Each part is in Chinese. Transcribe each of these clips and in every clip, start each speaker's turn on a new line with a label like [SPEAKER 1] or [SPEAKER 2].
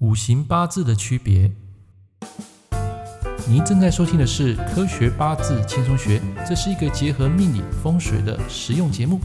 [SPEAKER 1] 五行八字的区别。您正在收听的是《科学八字轻松学》，这是一个结合命理风水的实用节目。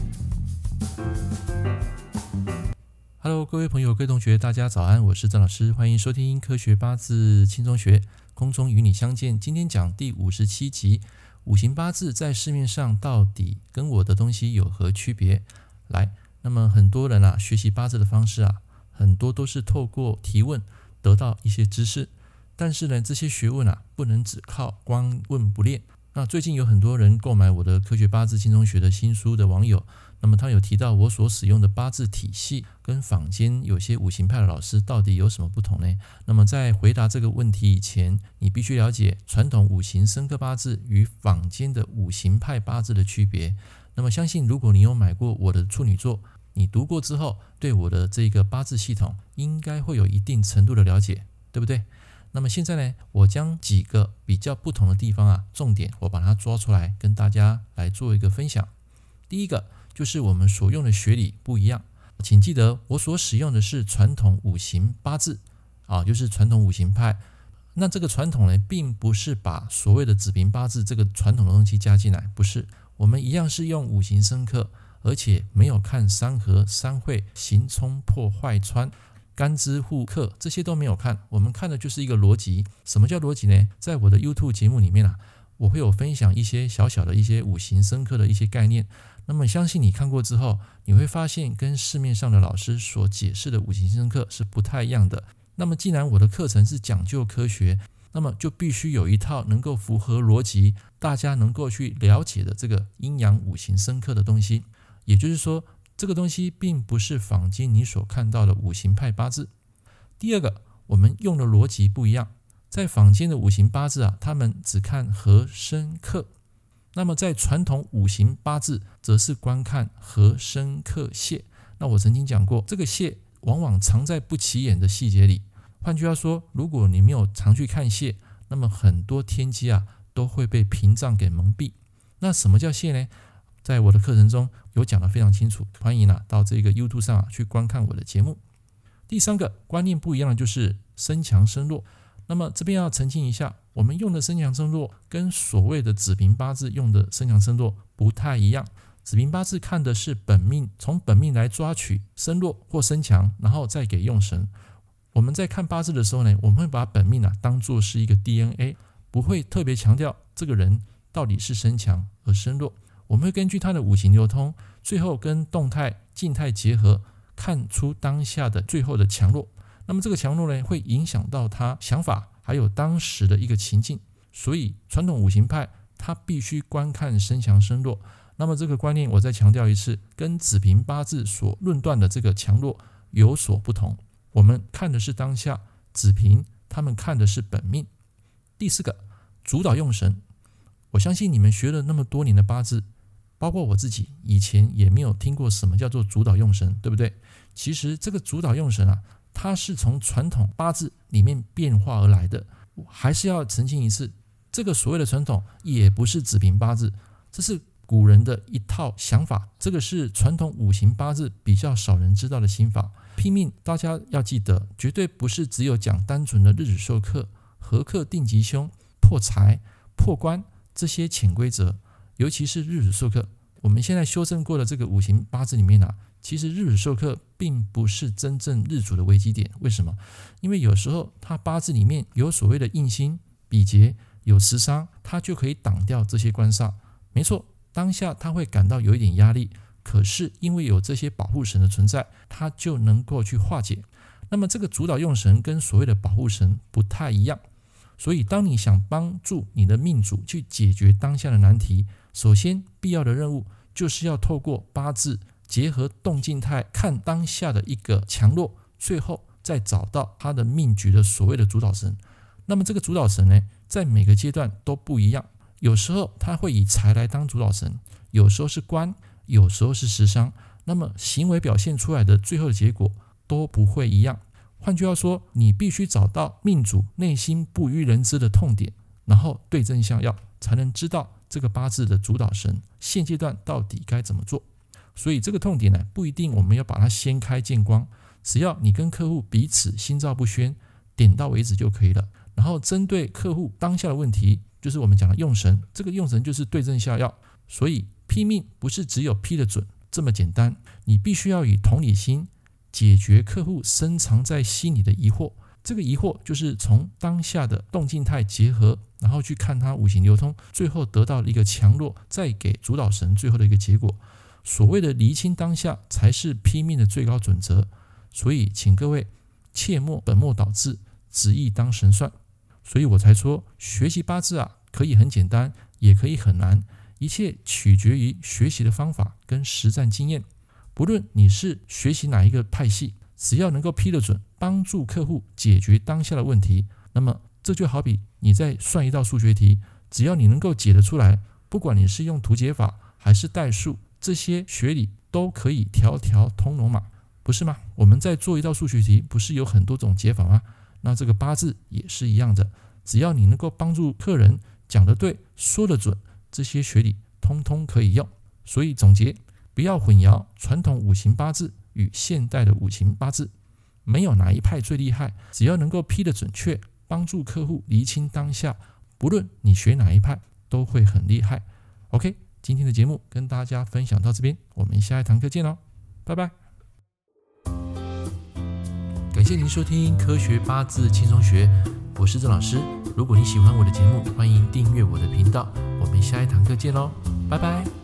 [SPEAKER 1] Hello，各位朋友、各位同学，大家早安，我是郑老师，欢迎收听《科学八字轻松学》，空中与你相见。今天讲第五十七集，五行八字在市面上到底跟我的东西有何区别？来，那么很多人啊，学习八字的方式啊。很多都是透过提问得到一些知识，但是呢，这些学问啊，不能只靠光问不练。那最近有很多人购买我的《科学八字轻松学》的新书的网友，那么他有提到我所使用的八字体系跟坊间有些五行派的老师到底有什么不同呢？那么在回答这个问题以前，你必须了解传统五行生克八字与坊间的五行派八字的区别。那么相信如果你有买过我的处女座，你读过之后，对我的这个八字系统应该会有一定程度的了解，对不对？那么现在呢，我将几个比较不同的地方啊，重点我把它抓出来，跟大家来做一个分享。第一个就是我们所用的学理不一样，请记得我所使用的是传统五行八字啊，就是传统五行派。那这个传统呢，并不是把所谓的子平八字这个传统的东西加进来，不是，我们一样是用五行生克。而且没有看三合、三会、刑冲、破坏穿、干支互克，这些都没有看。我们看的就是一个逻辑。什么叫逻辑呢？在我的 YouTube 节目里面啊，我会有分享一些小小的一些五行生克的一些概念。那么相信你看过之后，你会发现跟市面上的老师所解释的五行生克是不太一样的。那么既然我的课程是讲究科学，那么就必须有一套能够符合逻辑、大家能够去了解的这个阴阳五行生克的东西。也就是说，这个东西并不是坊间你所看到的五行派八字。第二个，我们用的逻辑不一样。在坊间的五行八字啊，他们只看合生克；那么在传统五行八字，则是观看合生克泄。那我曾经讲过，这个泄往往藏在不起眼的细节里。换句话说，如果你没有常去看泄，那么很多天机啊都会被屏障给蒙蔽。那什么叫泄呢？在我的课程中有讲得非常清楚，欢迎啊到这个 YouTube 上去观看我的节目。第三个观念不一样的就是身强身弱。那么这边要澄清一下，我们用的身强身弱跟所谓的子平八字用的身强身弱不太一样。子平八字看的是本命，从本命来抓取身弱或身强，然后再给用神。我们在看八字的时候呢，我们会把本命啊当做是一个 DNA，不会特别强调这个人到底是身强和身弱。我们会根据它的五行流通，最后跟动态、静态结合，看出当下的最后的强弱。那么这个强弱呢，会影响到他想法，还有当时的一个情境。所以传统五行派他必须观看身强身弱。那么这个观念我再强调一次，跟子平八字所论断的这个强弱有所不同。我们看的是当下，子平他们看的是本命。第四个，主导用神。我相信你们学了那么多年的八字。包括我自己以前也没有听过什么叫做主导用神，对不对？其实这个主导用神啊，它是从传统八字里面变化而来的。还是要澄清一次，这个所谓的传统也不是子平八字，这是古人的一套想法。这个是传统五行八字比较少人知道的心法。拼命，大家要记得，绝对不是只有讲单纯的日主受克、合克定吉凶、破财、破官这些潜规则。尤其是日主受克，我们现在修正过的这个五行八字里面啊，其实日主受克并不是真正日主的危机点。为什么？因为有时候他八字里面有所谓的印星、比劫、有食伤，他就可以挡掉这些官煞。没错，当下他会感到有一点压力，可是因为有这些保护神的存在，他就能够去化解。那么这个主导用神跟所谓的保护神不太一样，所以当你想帮助你的命主去解决当下的难题，首先，必要的任务就是要透过八字结合动静态，看当下的一个强弱，最后再找到他的命局的所谓的主导神。那么这个主导神呢，在每个阶段都不一样。有时候他会以财来当主导神，有时候是官，有时候是食伤。那么行为表现出来的最后的结果都不会一样。换句话说，你必须找到命主内心不为人知的痛点，然后对症下药，才能知道。这个八字的主导神现阶段到底该怎么做？所以这个痛点呢，不一定我们要把它掀开见光，只要你跟客户彼此心照不宣，点到为止就可以了。然后针对客户当下的问题，就是我们讲的用神，这个用神就是对症下药。所以批命不是只有批得准这么简单，你必须要以同理心解决客户深藏在心里的疑惑。这个疑惑就是从当下的动静态结合，然后去看它五行流通，最后得到一个强弱，再给主导神最后的一个结果。所谓的厘清当下，才是批命的最高准则。所以，请各位切莫本末倒置，执意当神算。所以我才说，学习八字啊，可以很简单，也可以很难，一切取决于学习的方法跟实战经验。不论你是学习哪一个派系，只要能够批得准，帮助客户解决当下的问题，那么这就好比你在算一道数学题，只要你能够解得出来，不管你是用图解法还是代数，这些学理都可以条条通罗马，不是吗？我们在做一道数学题，不是有很多种解法吗？那这个八字也是一样的，只要你能够帮助客人讲得对、说得准，这些学理通通可以用。所以总结，不要混淆传统五行八字与现代的五行八字，没有哪一派最厉害，只要能够批得准确，帮助客户厘清当下，不论你学哪一派，都会很厉害。OK，今天的节目跟大家分享到这边，我们下一堂课见喽，拜拜。感谢您收听《科学八字轻松学》，我是郑老师。如果你喜欢我的节目，欢迎订阅我的频道。我们下一堂课见喽，拜拜。